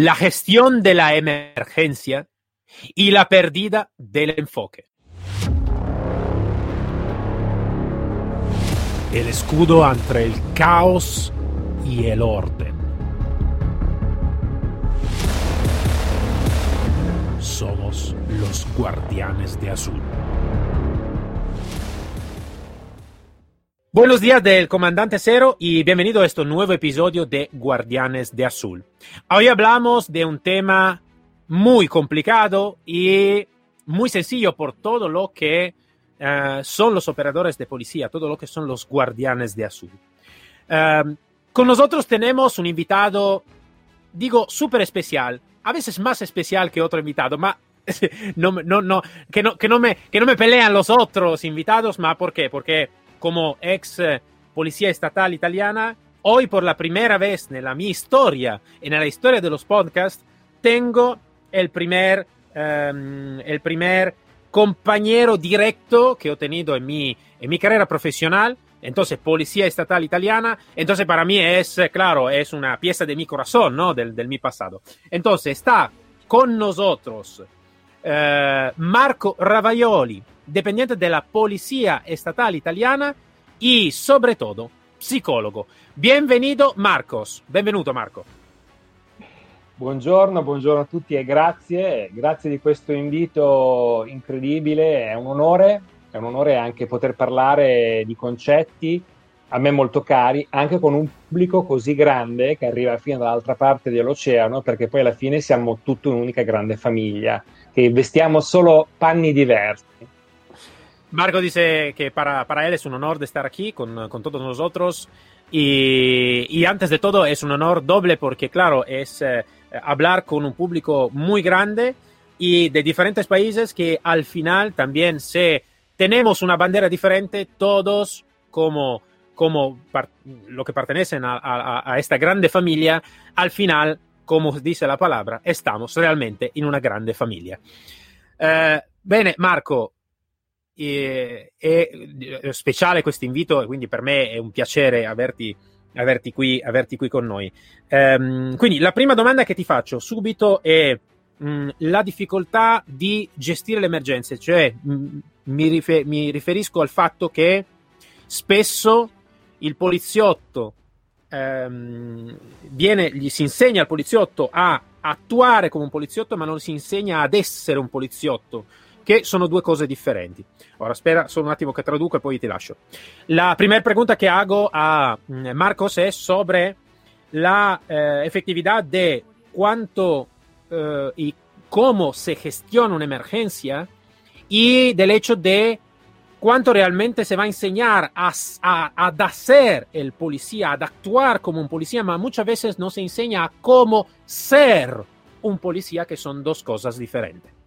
la gestión de la emergencia y la pérdida del enfoque. El escudo entre el caos y el orden. Somos los guardianes de azul. Buenos días del Comandante Cero y bienvenido a este nuevo episodio de Guardianes de Azul. Hoy hablamos de un tema muy complicado y muy sencillo por todo lo que uh, son los operadores de policía, todo lo que son los Guardianes de Azul. Uh, con nosotros tenemos un invitado, digo, súper especial, a veces más especial que otro invitado, ma no, no, que, no, que, no me, que no me pelean los otros invitados, ma ¿por qué? Porque como ex eh, policía estatal italiana, hoy por la primera vez en la mi historia, en la historia de los podcasts, tengo el primer, um, el primer compañero directo que he tenido en mi, en mi carrera profesional. Entonces, policía estatal italiana. Entonces, para mí es, eh, claro, es una pieza de mi corazón, ¿no? Del, del mi pasado. Entonces, está con nosotros uh, Marco Ravaioli, dependiente de Policía Estatal Italiana y, sobre todo, psicólogo. Bienvenido Marcos. Benvenuto Marco. Buongiorno, buongiorno a tutti e grazie, grazie di questo invito incredibile, è un onore, è un onore anche poter parlare di concetti a me molto cari, anche con un pubblico così grande che arriva fino dall'altra parte dell'oceano, perché poi alla fine siamo tutta un'unica grande famiglia, che vestiamo solo panni diversi. Marco dice que para, para él es un honor de estar aquí con, con todos nosotros y, y, antes de todo es un honor doble porque claro, es eh, hablar con un público muy grande y de diferentes países que al final también se tenemos una bandera diferente, todos como, como lo que pertenecen a, esta grande familia, al final, como dice la palabra, estamos realmente in una grande famiglia. Eh, Marco, e, è speciale questo invito quindi per me è un piacere averti, averti, qui, averti qui, con noi. Um, quindi la prima domanda che ti faccio subito è mh, la difficoltà di gestire le emergenze, cioè mh, mi, rifer- mi, riferisco al fatto che spesso il poliziotto um, viene, gli si insegna al poliziotto a attuare come un poliziotto, ma non si insegna ad essere un poliziotto che sono due cose differenti. Ora, espera solo un attimo que traduzco y poi te lascio. La primera pregunta que hago a mm, Marcos es sobre la eh, efectividad de cuánto eh, y cómo se gestiona una emergencia y del hecho de cuánto realmente se va a enseñar a, a, a, hacer el policía, a actuar como un policía, pero muchas veces no se enseña a cómo ser un policía, que son dos cosas diferentes.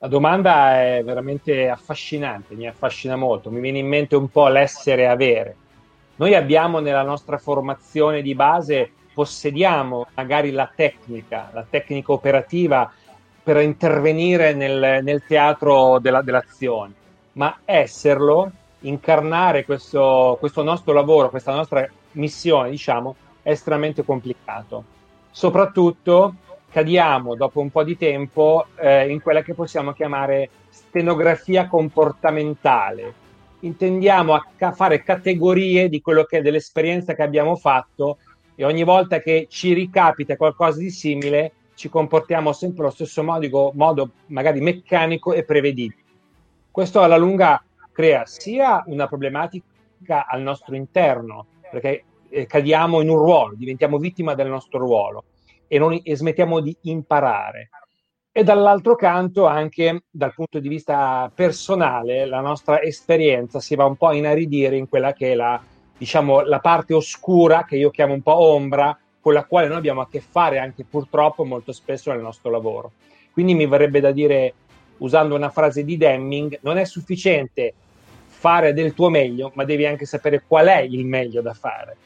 La domanda è veramente affascinante, mi affascina molto, mi viene in mente un po' l'essere avere. Noi abbiamo nella nostra formazione di base, possediamo magari la tecnica, la tecnica operativa per intervenire nel, nel teatro della, dell'azione, ma esserlo, incarnare questo, questo nostro lavoro, questa nostra missione, diciamo, è estremamente complicato. Soprattutto cadiamo dopo un po' di tempo eh, in quella che possiamo chiamare stenografia comportamentale. Intendiamo a ca- fare categorie di quello che è dell'esperienza che abbiamo fatto e ogni volta che ci ricapita qualcosa di simile ci comportiamo sempre allo stesso modo, modo magari meccanico e prevedibile. Questo alla lunga crea sia una problematica al nostro interno, perché eh, cadiamo in un ruolo, diventiamo vittima del nostro ruolo, e, non, e smettiamo di imparare. E dall'altro canto, anche dal punto di vista personale, la nostra esperienza si va un po' a inaridire in quella che è la, diciamo, la parte oscura, che io chiamo un po' ombra, con la quale noi abbiamo a che fare anche purtroppo molto spesso nel nostro lavoro. Quindi mi verrebbe da dire, usando una frase di Deming, non è sufficiente fare del tuo meglio, ma devi anche sapere qual è il meglio da fare.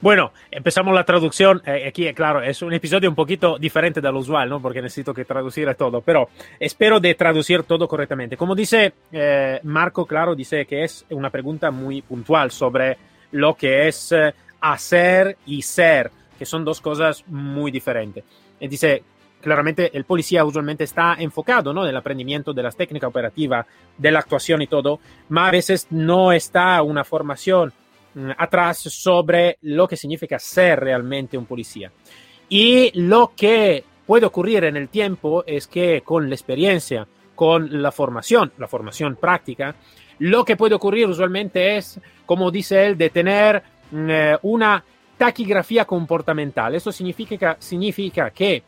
Bueno, empezamos la traducción. Eh, aquí, claro, es un episodio un poquito diferente de lo usual, ¿no? Porque necesito que traducir todo, pero espero de traducir todo correctamente. Como dice eh, Marco, claro, dice que es una pregunta muy puntual sobre lo que es eh, hacer y ser que son dos cosas muy diferentes. Y dice, claramente el policía usualmente está enfocado ¿no? en el aprendimiento de las técnicas operativas, de la actuación y todo, pero a veces no está una formación atrás sobre lo que significa ser realmente un policía. Y lo que puede ocurrir en el tiempo es que con la experiencia, con la formación, la formación práctica, lo que puede ocurrir usualmente es, como dice él, de tener mm, eh, una taquigrafía comportamental. Eso significa, significa que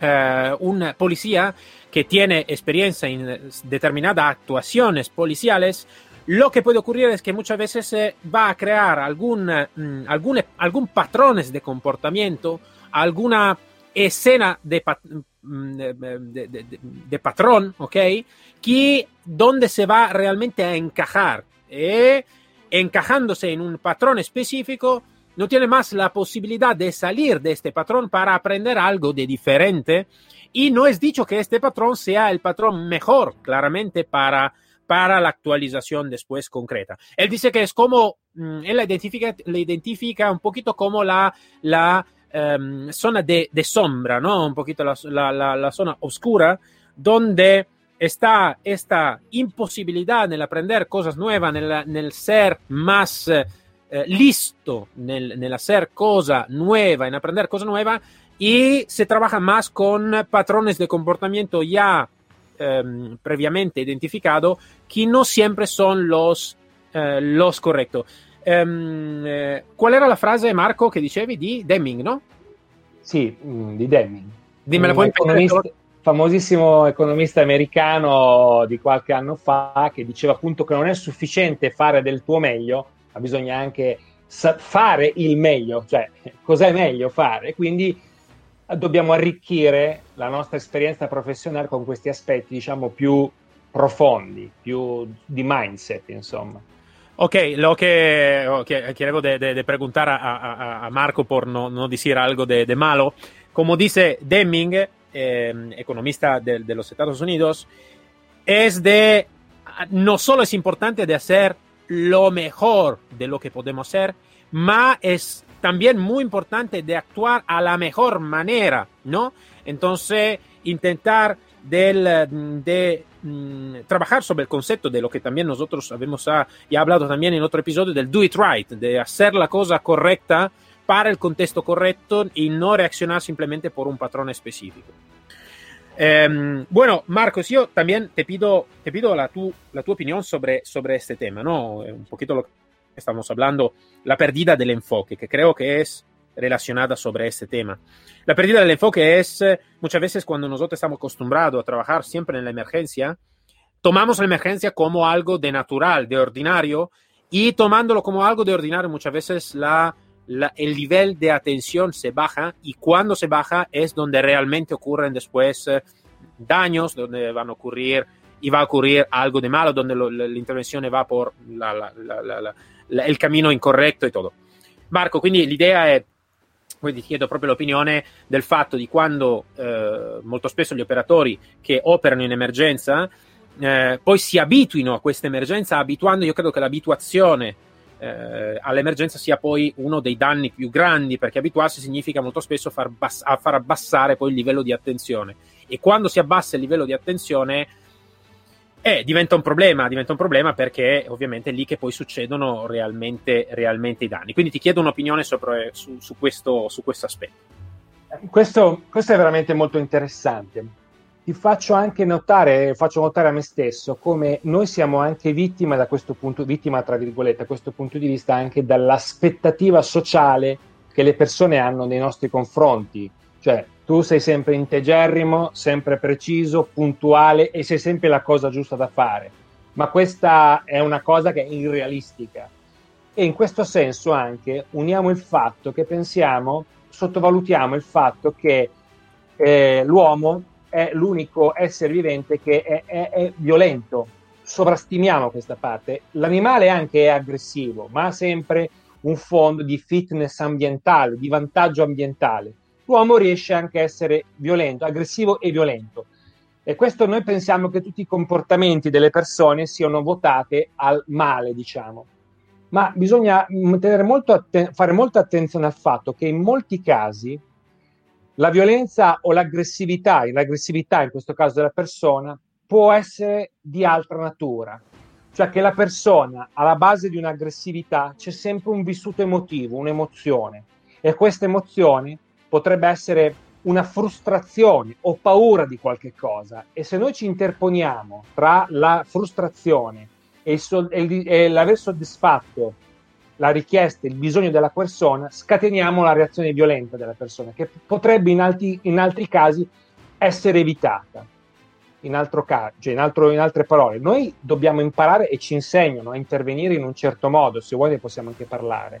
uh, un policía que tiene experiencia en determinadas actuaciones policiales, lo que puede ocurrir es que muchas veces eh, va a crear algún, mm, algún, algún patrones de comportamiento, alguna escena de, mm, de, de, patrón, ¿ok? Que donde se va realmente a encajar. Eh, encajándose en un patrón específico, no tiene más la posibilidad de salir de este patrón para aprender algo de diferente. Y no es dicho que este patrón sea el patrón mejor, claramente, para, para la actualización después concreta. Él dice que es como, mm, él la identifica, la identifica un poquito como la, la um, zona de, sombra, ¿no? Un poquito la, la, la zona oscura, donde está esta imposibilidad en el aprender cosas nuevas, en el, ser más eh, eh, listo en el hacer cosa nueva, en aprender cosa nueva, y se trabaja más con patrones de comportamiento ya eh, previamente identificados que no siempre son los, eh, los correctos. Ehm, eh, ¿Cuál era la frase, Marco, que dicevi di Deming, no? Sì, mm, di Deming. Dimmela poi in famosissimo economista americano di qualche anno fa che diceva appunto che non è sufficiente fare del tuo meglio, ma bisogna anche fare il meglio, cioè cos'è meglio fare. Quindi dobbiamo arricchire la nostra esperienza professionale con questi aspetti, diciamo, più profondi, più di mindset, insomma. Ok, lo que, okay, quiero de, de, de preguntar a, a, a, Marco por no, no decir algo de, de malo. Como dice Deming, eh, economista de, de, los Estados Unidos, es de, no solo es importante de hacer lo mejor de lo que podemos ser, ma es también muy importante de actuar a la mejor manera, ¿no? Entonces, intentar del, de mm, trabajar sobre el concepto de lo que también nosotros habíamos ah, ya hablado también en otro episodio del do it right, de hacer la cosa correcta para el contexto correcto y no reaccionar simplemente por un patrón específico. Eh, bueno, Marcos, yo también te pido, te pido la, tu, la tu opinión sobre, sobre este tema, ¿no? Un poquito lo estamos hablando, la pérdida del enfoque, que creo que es relacionada sobre este tema. La pérdida del enfoque es eh, muchas veces cuando nosotros estamos acostumbrados a trabajar siempre en la emergencia, tomamos la emergencia como algo de natural, de ordinario, y tomándolo como algo de ordinario muchas veces la la, el nivel de atención se baja y cuando se baja es donde realmente ocurren después eh, daños, donde van a ocurrir y va a ocurrir algo de malo, donde lo, la, la, intervención va por la, il cammino incorretto e tutto. Marco, quindi l'idea è, poi ti chiedo proprio l'opinione del fatto di quando eh, molto spesso gli operatori che operano in emergenza eh, poi si abituino a questa emergenza, abituando, io credo che l'abituazione eh, all'emergenza sia poi uno dei danni più grandi, perché abituarsi significa molto spesso far, bass- far abbassare poi il livello di attenzione. E quando si abbassa il livello di attenzione, eh, diventa un problema, diventa un problema perché ovviamente è lì che poi succedono realmente, realmente i danni. Quindi ti chiedo un'opinione sopra, su, su, questo, su questo aspetto. Questo, questo è veramente molto interessante ti faccio anche notare, faccio notare a me stesso come noi siamo anche vittima da questo punto, vittima tra virgolette, a questo punto di vista anche dall'aspettativa sociale che le persone hanno nei nostri confronti. Cioè, tu sei sempre integerrimo, sempre preciso, puntuale e sei sempre la cosa giusta da fare. Ma questa è una cosa che è irrealistica. E in questo senso anche uniamo il fatto che pensiamo, sottovalutiamo il fatto che eh, l'uomo è l'unico essere vivente che è, è, è violento. Sovrastimiamo questa parte. L'animale anche è aggressivo, ma ha sempre un fondo di fitness ambientale, di vantaggio ambientale. L'uomo riesce anche a essere violento, aggressivo e violento. E questo noi pensiamo che tutti i comportamenti delle persone siano votati al male, diciamo. ma bisogna molto atten- fare molta attenzione al fatto che in molti casi la violenza o l'aggressività, l'aggressività in questo caso della persona, può essere di altra natura, cioè che la persona alla base di un'aggressività c'è sempre un vissuto emotivo, un'emozione e questa emozione potrebbe essere una frustrazione o paura di qualche cosa e se noi ci interponiamo tra la frustrazione e, il so- e, il, e l'aver soddisfatto la richiesta, il bisogno della persona, scateniamo la reazione violenta della persona, che potrebbe in, alti, in altri casi essere evitata. In, altro caso, cioè in, altro, in altre parole, noi dobbiamo imparare e ci insegnano a intervenire in un certo modo, se vuoi ne possiamo anche parlare.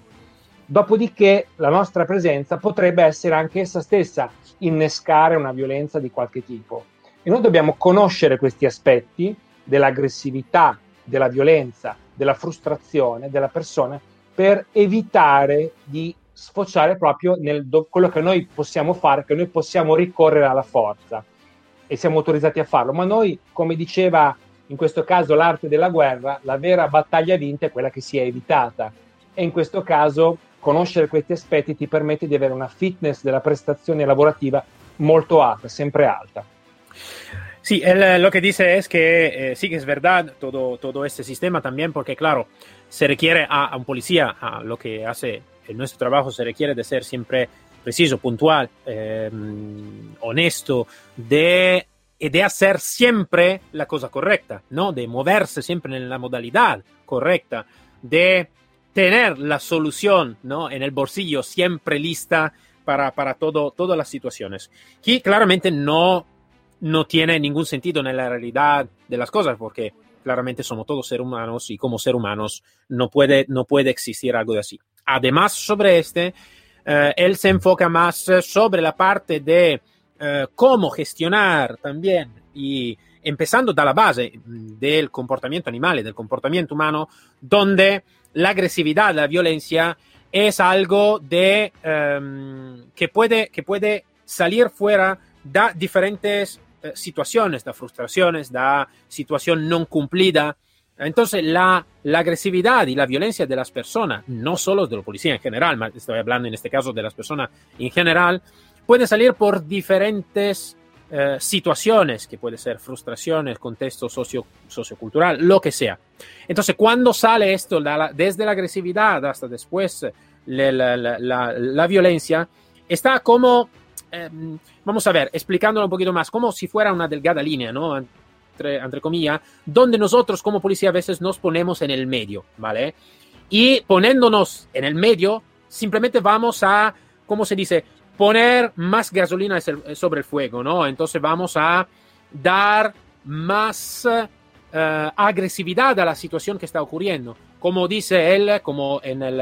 Dopodiché la nostra presenza potrebbe essere anche essa stessa innescare una violenza di qualche tipo. E noi dobbiamo conoscere questi aspetti dell'aggressività, della violenza, della frustrazione della persona per evitare di sfociare proprio nel do- quello che noi possiamo fare, che noi possiamo ricorrere alla forza e siamo autorizzati a farlo. Ma noi, come diceva in questo caso l'arte della guerra, la vera battaglia vinta è quella che si è evitata. E in questo caso conoscere questi aspetti ti permette di avere una fitness della prestazione lavorativa molto alta, sempre alta. Sí, él lo que dice es que eh, sí que es verdad todo, todo este sistema también, porque claro, se requiere a, a, un policía, a lo que hace en nuestro trabajo, se requiere de ser siempre preciso, puntual, eh, honesto, de, de hacer siempre la cosa correcta, ¿no? De moverse siempre en la modalidad correcta, de tener la solución, ¿no? En el bolsillo siempre lista para, para todo, todas las situaciones. Aquí claramente no no tiene ningún sentido en la realidad de las cosas, porque claramente somos todos seres humanos y como ser humanos no puede, no puede existir algo de así. Además, sobre este, eh, él se enfoca más sobre la parte de eh, cómo gestionar también y empezando da la base del comportamiento animal del comportamiento humano, donde la agresividad, la violencia es algo de um, que puede que puede salir fuera de diferentes eh, situaciones, de frustraciones, de situación no cumplida. Entonces, la, la, agresividad y la violencia de las personas, no solo de la policía en general, estoy hablando en este caso de las personas en general, puede salir por diferentes eh, situaciones, que puede ser frustraciones, contexto socio, sociocultural, lo que sea. Entonces, cuando sale esto, desde la agresividad hasta después la, la, la violencia, está como eh, vamos a ver, explicándolo un poquito más, como si fuera una delgada línea, ¿no? Entre, entre comillas, donde nosotros como policía a veces nos ponemos en el medio, ¿vale? Y poniéndonos en el medio, simplemente vamos a, ¿cómo se dice? Poner más gasolina sobre el fuego, ¿no? Entonces vamos a dar más uh, agresividad a la situación que está ocurriendo. Como dice él, como en el,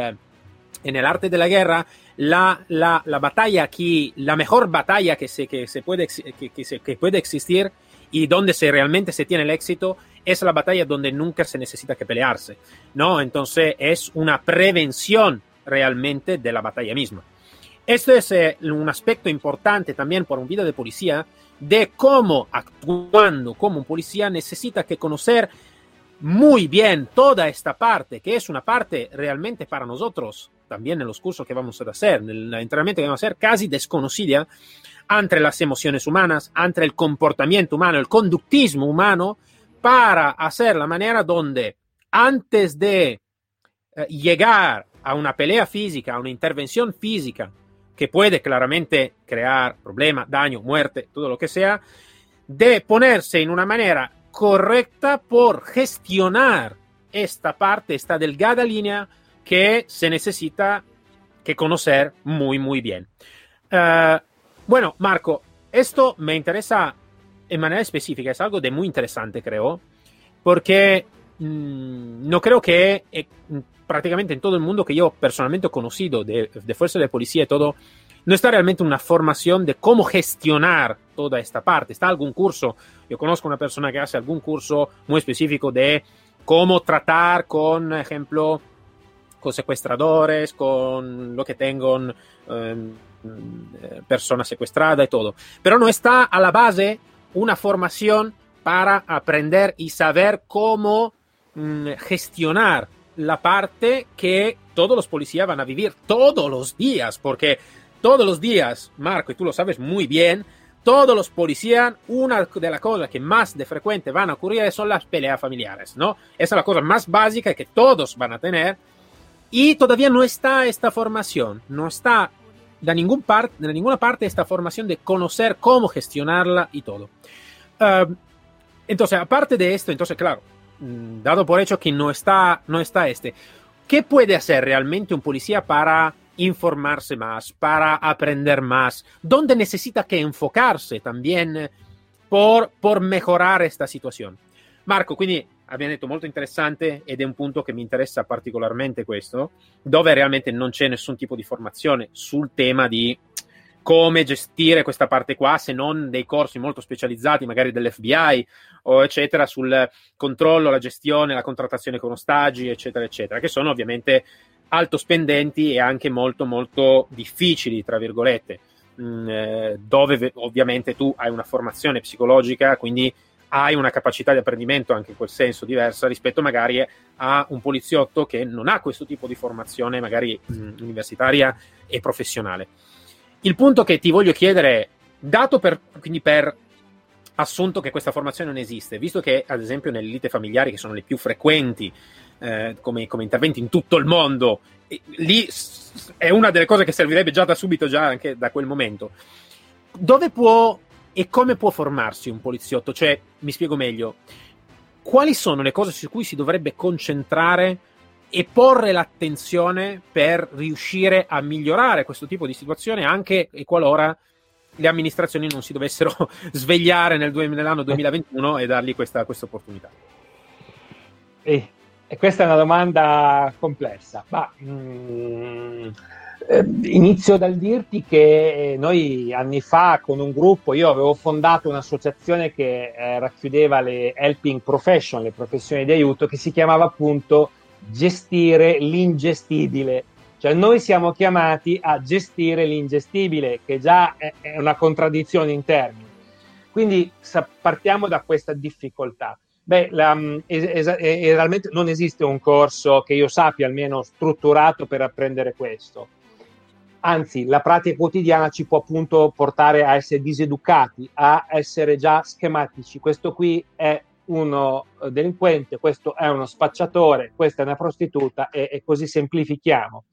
en el arte de la guerra, la, la, la batalla aquí, la mejor batalla que, se, que, se puede, que, que puede existir y donde se realmente se tiene el éxito es la batalla donde nunca se necesita que pelearse, ¿no? Entonces es una prevención realmente de la batalla misma. Esto es eh, un aspecto importante también por un video de policía de cómo actuando como un policía necesita que conocer muy bien toda esta parte, que es una parte realmente para nosotros, también en los cursos que vamos a hacer, en el entrenamiento que vamos a hacer, casi desconocida entre las emociones humanas, entre el comportamiento humano, el conductismo humano, para hacer la manera donde antes de eh, llegar a una pelea física, a una intervención física, que puede claramente crear problema, daño, muerte, todo lo que sea, de ponerse en una manera correcta por gestionar esta parte, esta delgada línea que se necesita que conocer muy, muy bien. Uh, bueno, Marco, esto me interesa en manera específica, es algo de muy interesante, creo, porque mmm, no creo que eh, prácticamente en todo el mundo que yo personalmente he conocido de, fuerza de policía y todo, no está realmente una formación de cómo gestionar toda esta parte. Está algún curso, yo conozco una persona que hace algún curso muy específico de cómo tratar con, ejemplo, con secuestradores, con lo que tengan eh, personas secuestradas y todo. Pero no está a la base una formación para aprender y saber cómo mmm, gestionar la parte que todos los policías van a vivir todos los días, porque todos los días, Marco, y tú lo sabes muy bien, todos los policías, una de las cosas que más de frecuente van a ocurrir son las peleas familiares, ¿no? Esa es la cosa más básica que todos van a tener y todavía no está esta formación, no está de, ningún part, de ninguna parte esta formación de conocer cómo gestionarla y todo. Uh, entonces, aparte de esto, entonces, claro, mm, dado por hecho que no está, no está este, ¿qué puede hacer realmente un policía para informarse más, para aprender más? ¿Dónde necesita que enfocarse también eh, por, por mejorar esta situazione? Marco, quindi abbiamo detto molto interessante ed è un punto che mi interessa particolarmente questo, dove realmente non c'è nessun tipo di formazione sul tema di come gestire questa parte qua, se non dei corsi molto specializzati, magari dell'FBI o eccetera, sul controllo, la gestione, la contrattazione con ostaggi, eccetera, eccetera, che sono ovviamente alto spendenti e anche molto, molto difficili, tra virgolette, mh, mm, eh, dove ovviamente tu hai una formazione psicologica, quindi hai una capacità di apprendimento anche in quel senso diversa rispetto magari a un poliziotto che non ha questo tipo di formazione magari mh, mm, universitaria e professionale. Il punto che ti voglio chiedere, dato per, quindi per assunto che questa formazione non esiste, visto che ad esempio nelle lite familiari, che sono le più frequenti eh, come, come, interventi in tutto il mondo, lì è una delle cose che servirebbe già da subito, già anche da quel momento. Dove può e come può formarsi un poliziotto? Cioè, mi spiego meglio, quali sono le cose su cui si dovrebbe concentrare e porre l'attenzione per riuscire a migliorare questo tipo di situazione anche e qualora le amministrazioni non si dovessero svegliare nel, nell'anno 2021 e dargli questa, questa opportunità. E, e, questa è una domanda complessa, ma mm, eh, inizio dal dirti che noi anni fa con un gruppo, io avevo fondato un'associazione che eh, racchiudeva le helping profession, le professioni di aiuto, che si chiamava appunto gestire l'ingestibile. Cioè noi siamo chiamati a gestire l'ingestibile, che già è, una contraddizione in termini. Quindi partiamo da questa difficoltà. Beh, la, mm, es, es, non esiste un corso che io sappia almeno strutturato per apprendere questo. Anzi, la pratica quotidiana ci può appunto portare a essere diseducati, a essere già schematici. Questo qui è uno eh, delinquente, questo è uno spacciatore, questa è una prostituta e, e così semplifichiamo.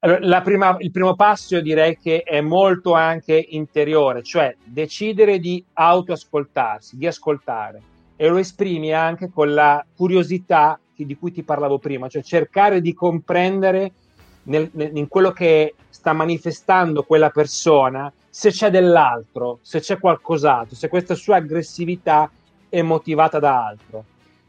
Allora, prima, il primo passo direi che è molto anche interiore, cioè decidere di autoascoltarsi, di ascoltare e lo esprimi anche con la curiosità di cui ti parlavo prima, cioè cercare di comprendere nel, nel, in quello che sta manifestando quella persona se c'è dell'altro, se c'è qualcos'altro, se questa sua aggressività è motivata da altro.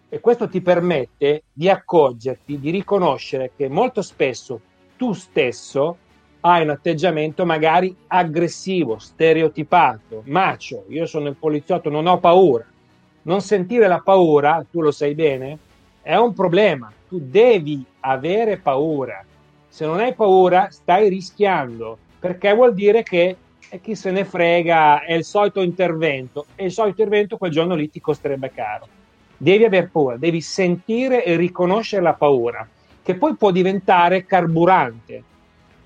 E questo ti permette di accorgerti, di riconoscere che molto spesso tu stesso hai un atteggiamento magari aggressivo, stereotipato, macio. Io sono il poliziotto, non ho paura. Non sentire la paura, tu lo sai bene, è un problema. Tu devi avere paura. Se non hai paura, stai rischiando, perché vuol dire che e chi se ne frega, è il solito intervento e il solito intervento quel giorno lì ti costerebbe caro. Devi aver paura, devi sentire e riconoscere la paura, che poi può diventare carburante.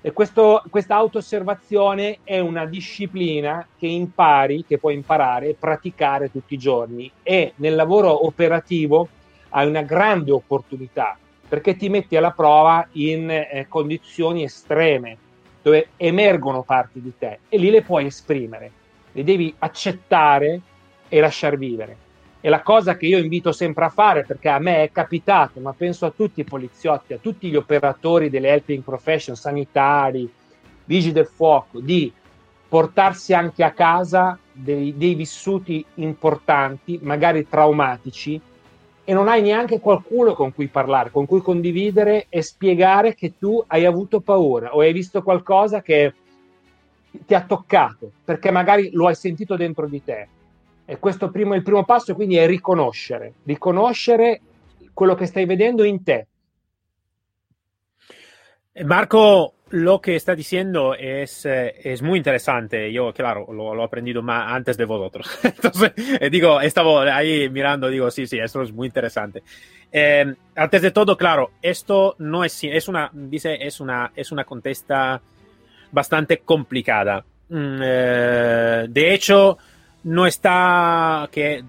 E questa auto-osservazione è una disciplina che impari, che puoi imparare e praticare tutti i giorni. E nel lavoro operativo hai una grande opportunità perché ti metti alla prova in eh, condizioni estreme dove emergono parti di te e lì le puoi esprimere, le devi accettare e lasciar vivere. E la cosa che io invito sempre a fare, perché a me è capitato, ma penso a tutti i poliziotti, a tutti gli operatori delle helping profession, sanitari, vigili del fuoco, di portarsi anche a casa dei, dei vissuti importanti, magari traumatici, e non hai neanche qualcuno con cui parlare, con cui condividere e spiegare che tu hai avuto paura o hai visto qualcosa che ti ha toccato, perché magari lo hai sentito dentro di te. E questo primo, il primo passo quindi è riconoscere, riconoscere quello che stai vedendo in te. Marco, lo que está diciendo es, eh, es muy interesante. Yo, claro, lo, lo he aprendido más antes de vosotros. Entonces, eh, digo, estaba ahí mirando, digo, sí, sí, esto es muy interesante. Eh, antes de todo, claro, esto no es, es una, dice, es una, es una contesta bastante complicada. Mm, eh, de hecho, no está que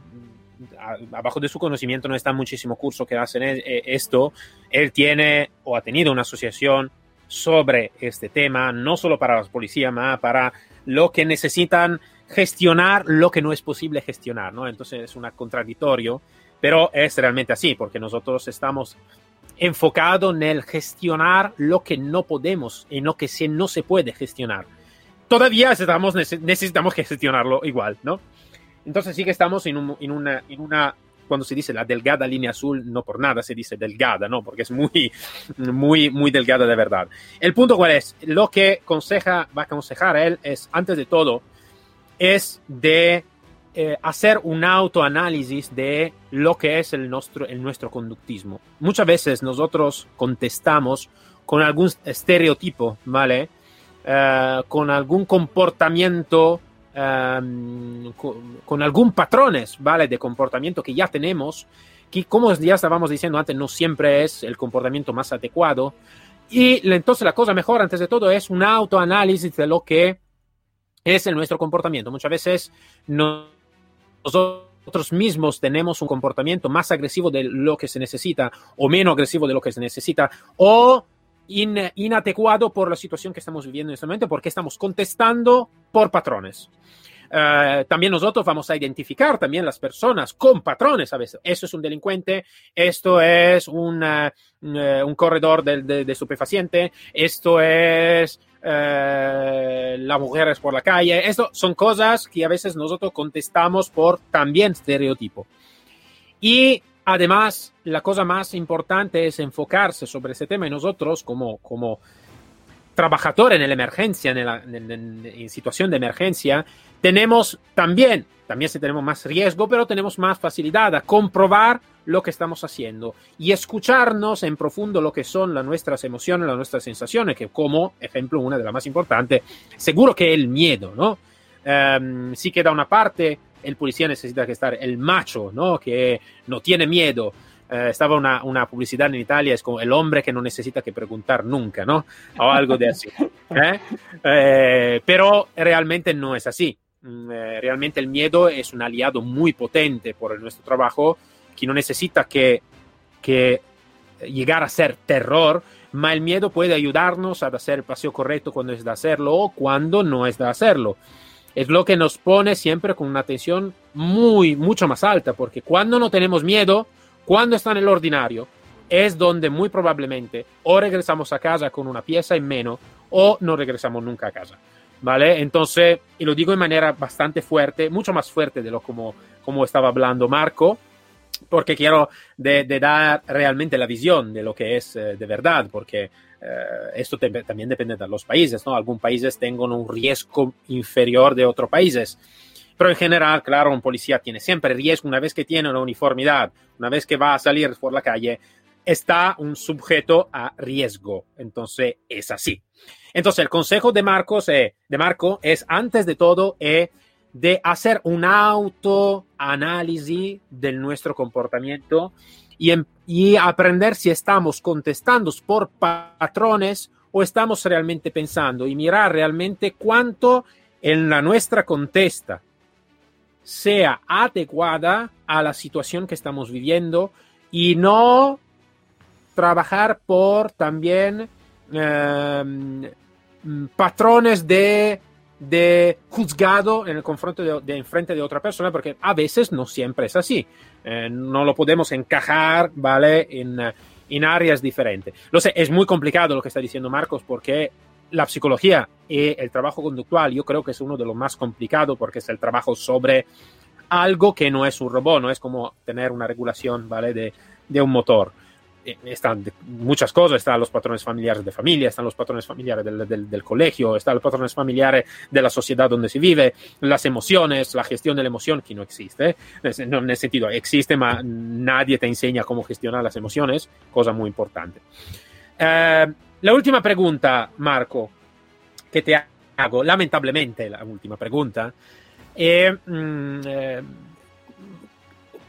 abajo de su conocimiento no está muchísimo curso que hacen esto. Él tiene o ha tenido una asociación sobre este tema, no solo para las policías, sino para lo que necesitan gestionar lo que no es posible gestionar, ¿no? Entonces es un contradictorio, pero es realmente así, porque nosotros estamos enfocados en el gestionar lo que no podemos, en lo que no se puede gestionar. Todavía estamos, necesitamos gestionarlo igual, ¿no? Entonces sí que estamos en, un, en una cuando se dice la delgada línea azul, no por nada se dice delgada, ¿no? Porque es muy, muy, muy delgada de verdad. El punto cuál es, lo que conseja, va a aconsejar él es, antes de todo, es de eh, hacer un autoanálisis de lo que es el nuestro, el nuestro conductismo. Muchas veces nosotros contestamos con algún estereotipo, ¿vale? Uh, con algún comportamiento um, con, con, algún patrones, ¿vale? De comportamiento que ya tenemos, que como ya estábamos diciendo antes, no siempre es el comportamiento más adecuado. Y entonces la cosa mejor, antes de todo, es un autoanálisis de lo que es el nuestro comportamiento. Muchas veces no, nosotros mismos tenemos un comportamiento más agresivo de lo que se necesita o menos agresivo de lo que se necesita o in, inadecuado por la situación que estamos viviendo en este momento porque estamos contestando por patrones. Uh, también nosotros vamos a identificar también las personas con patrones a veces. Eso es un delincuente, esto es uh, un corredor de, de, de, estupefaciente, esto es uh, las mujeres por la calle. Esto son cosas que a veces nosotros contestamos por también estereotipo. Y además, la cosa más importante es enfocarse sobre ese tema y nosotros como, como trabajador en la emergencia, en, situación de emergencia, tenemos también, también si tenemos más riesgo, pero tenemos más facilidad a comprobar lo que estamos haciendo y escucharnos en profundo lo que son las nuestras emociones, las nuestras sensaciones, que como ejemplo, una de las más importantes, seguro que el miedo, ¿no? Um, sí que da una parte el policía necesita que estar el macho, ¿no? Que no tiene miedo, eh, estaba una, una, publicidad en Italia, es como el hombre que no necesita que preguntar nunca, ¿no? O algo de así. ¿eh? Eh, pero realmente no es así. Mm, eh, realmente el miedo es un aliado muy potente por nuestro trabajo, que no necesita que, que llegar a ser terror, pero el miedo puede ayudarnos a hacer el paseo correcto cuando es de hacerlo o cuando no es de hacerlo. Es lo que nos pone siempre con una atención muy, mucho más alta, porque cuando no tenemos miedo, cuando está en el ordinario, es donde muy probablemente o regresamos a casa con una pieza en menos o no regresamos nunca a casa. ¿Vale? Entonces, y lo digo de manera bastante fuerte, mucho más fuerte de lo como, como estaba hablando Marco, porque quiero de, de dar realmente la visión de lo que es eh, de verdad, porque eh, esto te, también depende de los países, ¿no? Algunos países tengan un riesgo inferior de otros países. Pero en general, claro, un policía tiene siempre riesgo una vez que tiene una uniformidad, una vez que va a salir por la calle, está un sujeto a riesgo. Entonces, es así. Entonces, el consejo de Marcos, eh, de Marco es, antes de todo, eh, de hacer un autoanálisis de nuestro comportamiento y, y aprender si estamos contestando por patrones o estamos realmente pensando y mirar realmente cuánto en la nuestra contesta sea adecuada a la situación que estamos viviendo y no trabajar por también eh, patrones de, de, juzgado en el confronto de, enfrente de otra persona, porque a veces no siempre es así. Eh, no lo podemos encajar, ¿vale? En, en áreas diferentes. Lo sé, es muy complicado lo que está diciendo Marcos porque la psicología y el trabajo conductual yo creo que es uno de los más complicados porque es el trabajo sobre algo que no es un robot, no es como tener una regulación, ¿vale? De, de un motor. Eh, están muchas cosas, están los patrones familiares de familia, están los patrones familiares del, del, del, colegio, están los patrones familiares de la sociedad donde se vive, las emociones, la gestión de la emoción que no existe, no en el sentido existe, pero nadie te enseña cómo gestionar las emociones, cosa muy importante. Eh, La última pregunta, Marco, que te hago, lamentablemente la última pregunta, eh, mm, eh,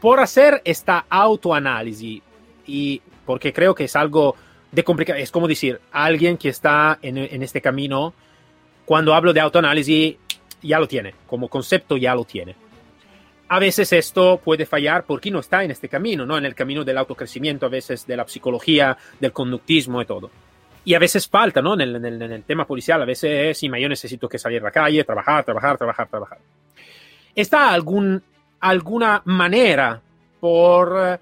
por hacer esta autoanálisis, y porque creo que es algo de complicado, es como decir, alguien que está en, en este camino, cuando hablo de autoanálisis, ya lo tiene, como concepto ya lo tiene. A veces esto puede fallar porque no está en este camino, ¿no? En el camino del autocrecimiento, a veces de la psicología, del conductismo y todo. Y a veces falta, ¿no? En el, en el, tema policial, a veces sí, yo necesito que salir a la calle, trabajar, trabajar, trabajar, trabajar. ¿Está algún, alguna manera por,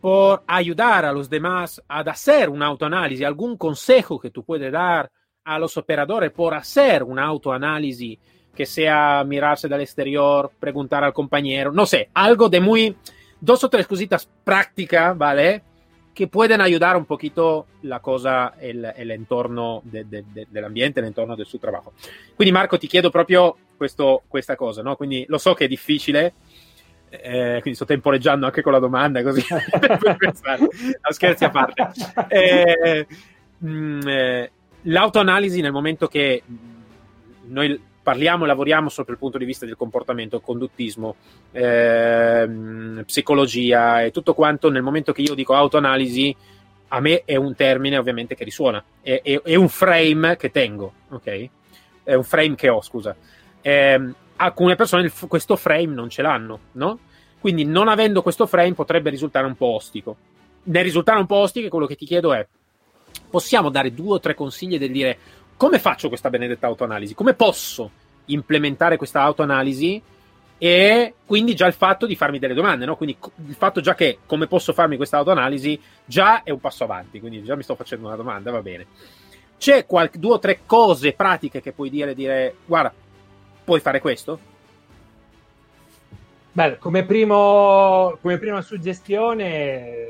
por ayudar a los demás a hacer un autoanálisis? ¿Algún consejo que tú puedes dar a los operadores por hacer un autoanálisis? que sea mirarse del exterior, preguntar al compañero, no sé, algo de muy, dos o tres cositas prácticas, ¿vale? Que pueden ayudar un poquito la cosa, el, el entorno de, de, de, dell'ambiente, l'entorno del suo lavoro. Quindi Marco ti chiedo proprio questo, questa cosa, no? Quindi lo so che è difficile, eh, quindi sto temporeggiando anche con la domanda così per pensare, no, scherzi a parte. Eh, mh, mm, eh, l'autoanalisi nel momento che noi parliamo e lavoriamo solo dal punto di vista del comportamento, conduttismo, ehm, psicologia e tutto quanto, nel momento che io dico autoanalisi, a me è un termine ovviamente che risuona, è, è, è un frame che tengo, ok? È un frame che ho, scusa. Eh, alcune persone il, questo frame non ce l'hanno, no? Quindi non avendo questo frame potrebbe risultare un po' ostico. Nel risultare un po' ostico, quello che ti chiedo è, possiamo dare due o tre consigli del dire come faccio questa benedetta autoanalisi? Come posso implementare questa autoanalisi? E quindi già il fatto di farmi delle domande, no? Quindi il fatto già che come posso farmi questa autoanalisi già è un passo avanti, quindi già mi sto facendo una domanda, va bene. C'è qualche, due o tre cose pratiche che puoi dire, dire guarda, puoi fare questo? Beh, come, primo, come prima suggestione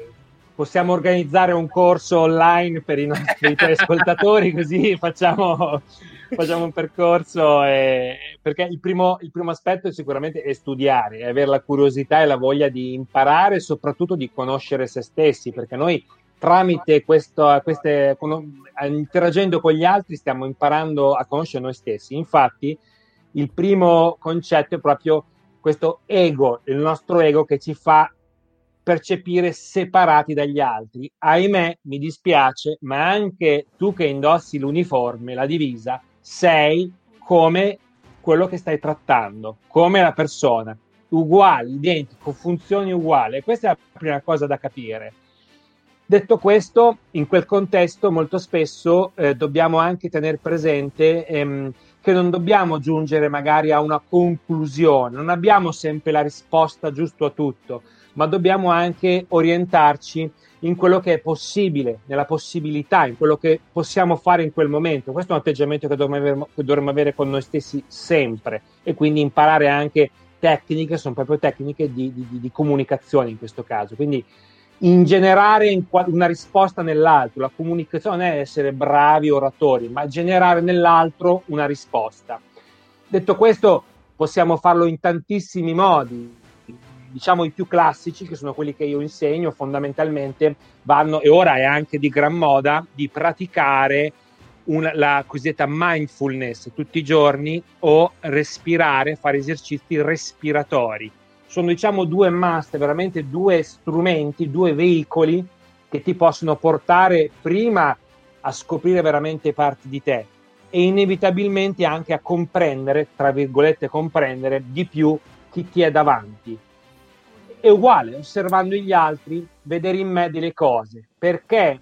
possiamo organizzare un corso online per i nostri telescoltatori, così facciamo, facciamo un percorso. E, perché il primo, il primo aspetto è sicuramente è studiare, è avere la curiosità e la voglia di imparare e soprattutto di conoscere se stessi, perché noi tramite questo, queste, interagendo con gli altri stiamo imparando a conoscere noi stessi. Infatti, il primo concetto è proprio questo ego, il nostro ego che ci fa percepire separati dagli altri. Ahimè, mi dispiace, ma anche tu che indossi l'uniforme, la divisa, sei come quello che stai trattando, come la persona, uguale, identico, funzioni uguali. Questa è la prima cosa da capire. Detto questo, in quel contesto molto spesso eh, dobbiamo anche tenere presente ehm, che non dobbiamo giungere magari a una conclusione, non abbiamo sempre la risposta giusta a tutto ma dobbiamo anche orientarci in quello che è possibile, nella possibilità, in quello che possiamo fare in quel momento. Questo è un atteggiamento che dovremmo avere, che dovremmo avere con noi stessi sempre e quindi imparare anche tecniche, sono proprio tecniche di, di, di comunicazione in questo caso. Quindi ingenerare una risposta nell'altro, la comunicazione è essere bravi oratori, ma generare nell'altro una risposta. Detto questo, possiamo farlo in tantissimi modi diciamo i più classici, che sono quelli che io insegno, fondamentalmente vanno, e ora è anche di gran moda, di praticare una, la cosiddetta mindfulness tutti i giorni o respirare, fare esercizi respiratori. Sono diciamo due must, veramente due strumenti, due veicoli che ti possono portare prima a scoprire veramente parti di te e inevitabilmente anche a comprendere, tra virgolette, comprendere di più chi ti è davanti è uguale, osservando gli altri, vedere in me delle cose. Perché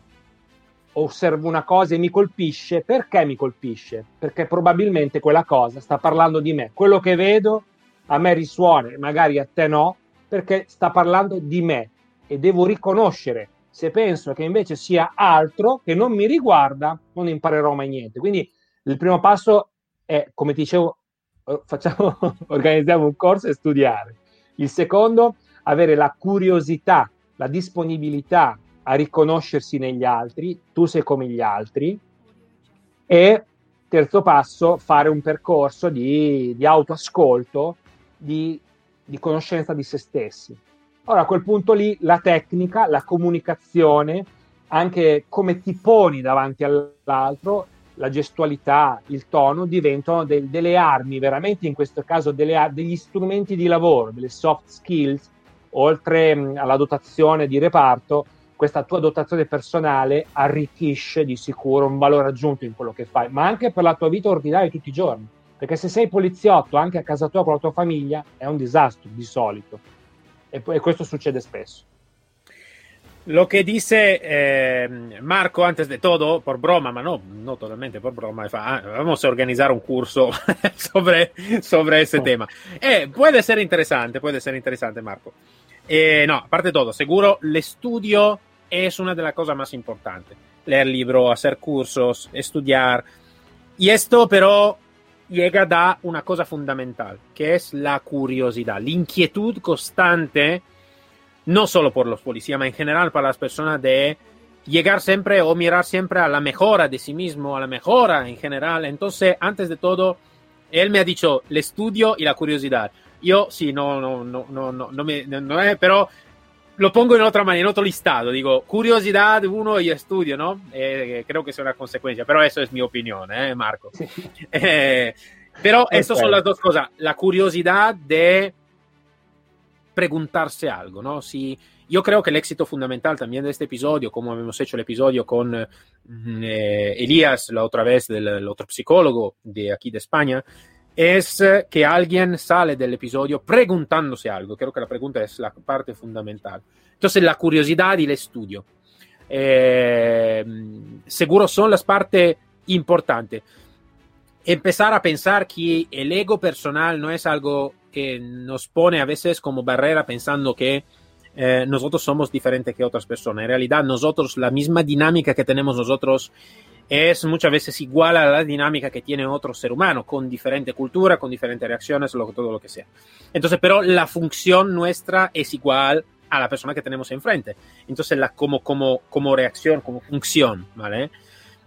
osservo una cosa e mi colpisce? Perché mi colpisce? Perché probabilmente quella cosa sta parlando di me. Quello che vedo a me risuona, magari a te no, perché sta parlando di me e devo riconoscere. Se penso che invece sia altro che non mi riguarda, non imparerò mai niente. Quindi il primo passo è, come dicevo, facciamo, organizziamo un corso e studiare. Il secondo avere la curiosità, la disponibilità a riconoscersi negli altri, tu sei come gli altri, e terzo passo, fare un percorso di, di autoascolto, di, di conoscenza di se stessi. Ora a quel punto lì la tecnica, la comunicazione anche come ti poni davanti all'altro, la gestualità, il tono diventano de- delle armi, veramente in questo caso delle, degli strumenti di lavoro, delle soft skills, oltre mh, alla dotazione di reparto, questa tua dotazione personale arricchisce di sicuro un valore aggiunto in quello che fai, ma anche per la tua vita ordinaria di tutti i giorni. Perché se sei poliziotto anche a casa tua con la tua famiglia è un disastro di solito. E, e questo succede spesso. Lo que dice eh, Marco antes de todo, por broma, ma no, no totalmente por broma, ah, vamos a organizar un curso sobre, sobre ese tema. Eh, puede ser interesante, puede ser interesante, Marco. Eh, no, aparte de todo, seguro el estudio es una de las cosas más importantes. Leer libros, hacer cursos, estudiar. Y esto, pero, llega da una cosa fundamental, que es la curiosidad, la inquietud constante no solo por los policías, sino en general para las personas de llegar siempre o mirar siempre a la mejora de sí mismo, a la mejora en general. Entonces, antes de todo, él me ha dicho el estudio y la curiosidad. Yo sí, no, no, no, no, no, no me, no es, pero lo pongo en otra manera, en otro listado. Digo, curiosidad uno y estudio, ¿no? Eh, creo que es una consecuencia, pero eso es mi opinión, ¿eh, Marco? Eh, pero estas son las dos cosas. La curiosidad de preguntarse algo, ¿no? Si yo creo que el éxito fundamental también de este episodio, como hemos hecho el episodio con mm, eh, Elías la otra vez, del otro psicólogo de aquí de España, es que alguien sale del episodio preguntándose algo. Creo que la pregunta es la parte fundamental. Entonces, la curiosidad y el estudio. Eh, seguro son las partes importantes. Empezar a pensar que el ego personal no es algo que nos pone a veces como barrera pensando que eh, nosotros somos diferentes que otras personas. En realidad, nosotros, la misma dinámica que tenemos nosotros es muchas veces igual a la dinámica que tiene otro ser humano, con diferente cultura, con diferentes reacciones, lo, todo lo que sea. Entonces, pero la función nuestra es igual a la persona que tenemos enfrente. Entonces, la, como, como, como reacción, como función, ¿vale?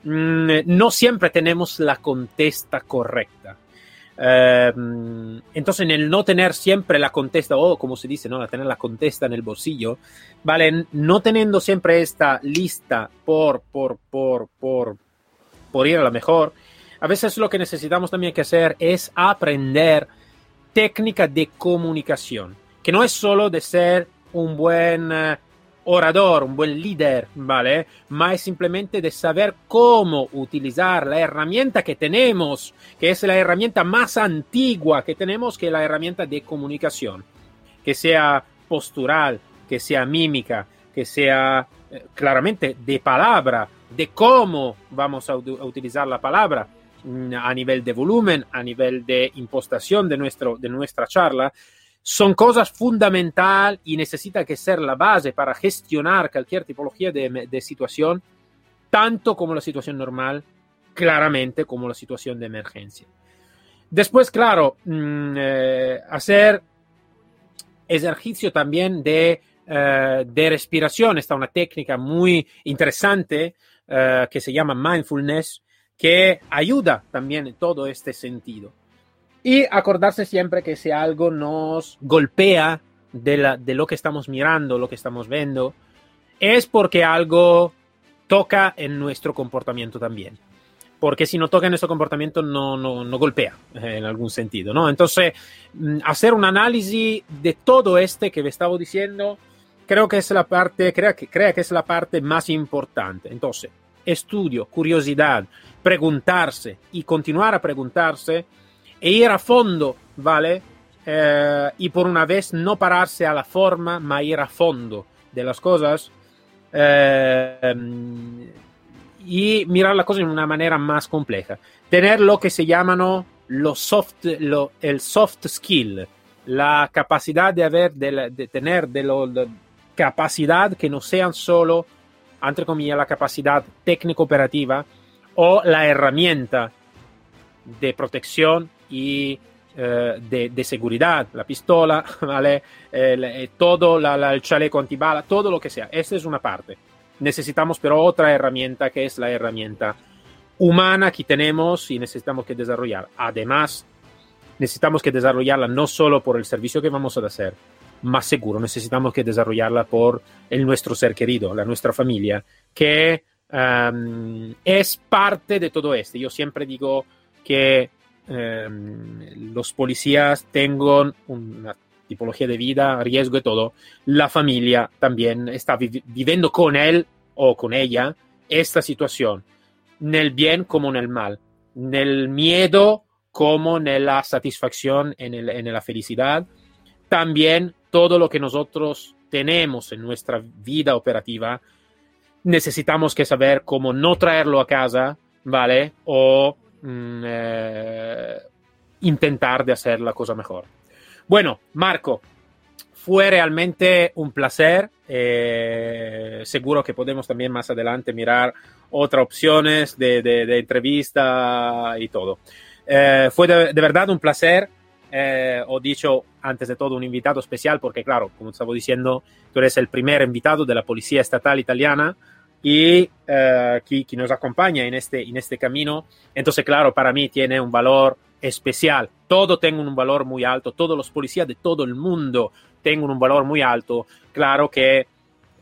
Mm, no siempre tenemos la contesta correcta. Eh, entonces, en el no tener siempre la contesta, o como se dice, ¿no? tener la contesta en el bolsillo, ¿vale? No teniendo siempre esta lista por, por, por, por, por ir a la mejor, a veces lo que necesitamos también que hacer es aprender técnica de comunicación, que no es solo de ser un buen eh, orador, un buen líder, ¿vale? Más simplemente de saber cómo utilizar la herramienta que tenemos, que es la herramienta más antigua que tenemos, que es la herramienta de comunicación, que sea postural, que sea mímica, que sea eh, claramente de palabra, de cómo vamos a, utilizar la palabra mm, a nivel de volumen, a nivel de impostación de, nuestro, de nuestra charla, son cosas fundamentales y necesita que ser la base para gestionar cualquier tipología de, de, situación, tanto como la situación normal, claramente como la situación de emergencia. Después, claro, mmm, eh, hacer ejercicio también de, eh, de, respiración. Está una técnica muy interesante eh, que se llama mindfulness, que ayuda también en todo este sentido. Y acordarse siempre que si algo nos golpea de, la, de lo que estamos mirando, lo que estamos viendo, es porque algo toca en nuestro comportamiento también. Porque si no toca en nuestro comportamiento, no, no, no golpea eh, en algún sentido, ¿no? Entonces, mm, hacer un análisis de todo este que me estaba diciendo, creo que es la parte, que, que es la parte más importante. Entonces, estudio, curiosidad, preguntarse y continuar a preguntarse e ir a fondo, ¿vale? Eh, y por una vez no pararse a la forma, ma ir a fondo de las cosas eh, y mirar la cosa de una manera más compleja. Tener lo que se llaman soft, lo, el soft skill, la capacidad de, tener de, lo, capacidad que no sean solo, entre comillas, la capacidad técnico-operativa o la herramienta de protección y eh, de, de, seguridad, la pistola, ¿vale? Eh, todo la, la, el chaleco antibala, todo lo que sea. Esa es una parte. Necesitamos pero otra herramienta que es la herramienta humana que tenemos y necesitamos que desarrollar. Además, necesitamos que desarrollarla no solo por el servicio que vamos a hacer, más seguro. Necesitamos que desarrollarla por el nuestro ser querido, la nuestra familia, que um, es parte de todo esto. Yo siempre digo que um, los policías tengan una tipología de vida, riesgo y todo. La familia también está vi viviendo con él o con ella esta situación, nel bien como nel mal, nel miedo como en la satisfacción, en, el, en la felicidad. También todo lo que nosotros tenemos en nuestra vida operativa, necesitamos que saber cómo no traerlo a casa, ¿vale? O mm, eh, intentar de hacer la cosa mejor. Bueno, Marco, fue realmente un placer. Eh, seguro que podemos también más adelante mirar otras opciones de, entrevista y todo. Eh, fue de, verdad un placer. Eh, ho dicho antes de todo un invitado especial porque, claro, como estaba diciendo, tú eres el primer invitado de la Policía Estatal Italiana y eh, nos acompaña en este, en este camino. Entonces, claro, para mí tiene un valor especial. Todo tiene un valor muy alto. Todos los policías de todo el mundo tienen un valor muy alto. Claro que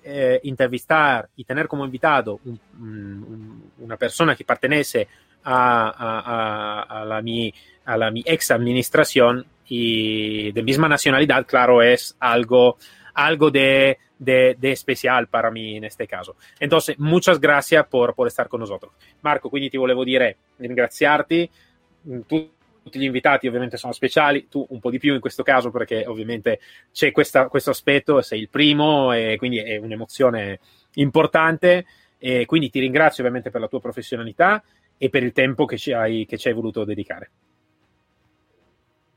eh, entrevistar y tener como invitado un, un, una persona que pertenece a, a, a, la mi, a la ex administración y de misma nacionalidad, claro, es algo, algo de, de, de, especial para mí en este caso. Entonces, muchas gracias por, por estar con nosotros. Marco, quindi ti volevo dire, ringraziarti. Tu, tutti gli invitati ovviamente sono speciali, tu un po' di più in questo caso perché ovviamente c'è questa, questo aspetto, sei il primo e quindi è un'emozione importante e quindi ti ringrazio ovviamente per la tua professionalità e per il tempo che ci hai, che ci hai voluto dedicare.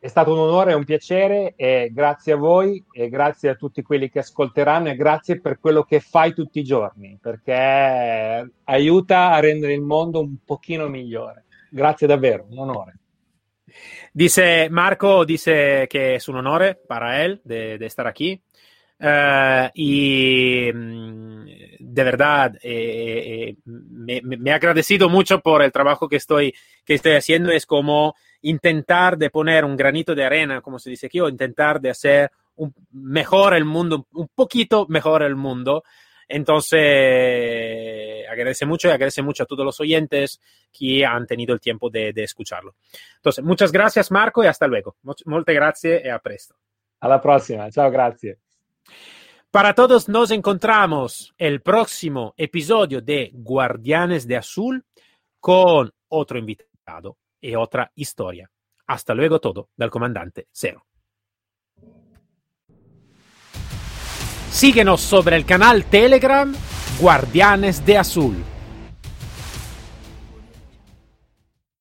È stato un onore e un piacere e grazie a voi e grazie a tutti quelli che ascolteranno e grazie per quello che fai tutti i giorni perché aiuta a rendere il mondo un pochino migliore. Grazie davvero, un onore. Dice Marco, dice que es un honor para él de, de estar aquí. Uh, y mm, de verdad eh, eh, me, me, he agradecido mucho por el trabajo que estoy, que estoy haciendo. Es como intentar de poner un granito de arena, como se dice aquí, o intentar de hacer un, mejor el mundo, un poquito mejor el mundo. Entonces, agradece mucho y agradece mucho a todos los oyentes que han tenido el tiempo de, de escucharlo. Entonces, muchas gracias Marco y hasta luego. Muchas gracias y a presto. A la próxima. Chao, gracias. Para todos nos encontramos el próximo episodio de Guardianes de Azul con otro invitado y otra historia. Hasta luego todo del comandante Cero. Síguenos sobre el canal Telegram Guardianes de Azul.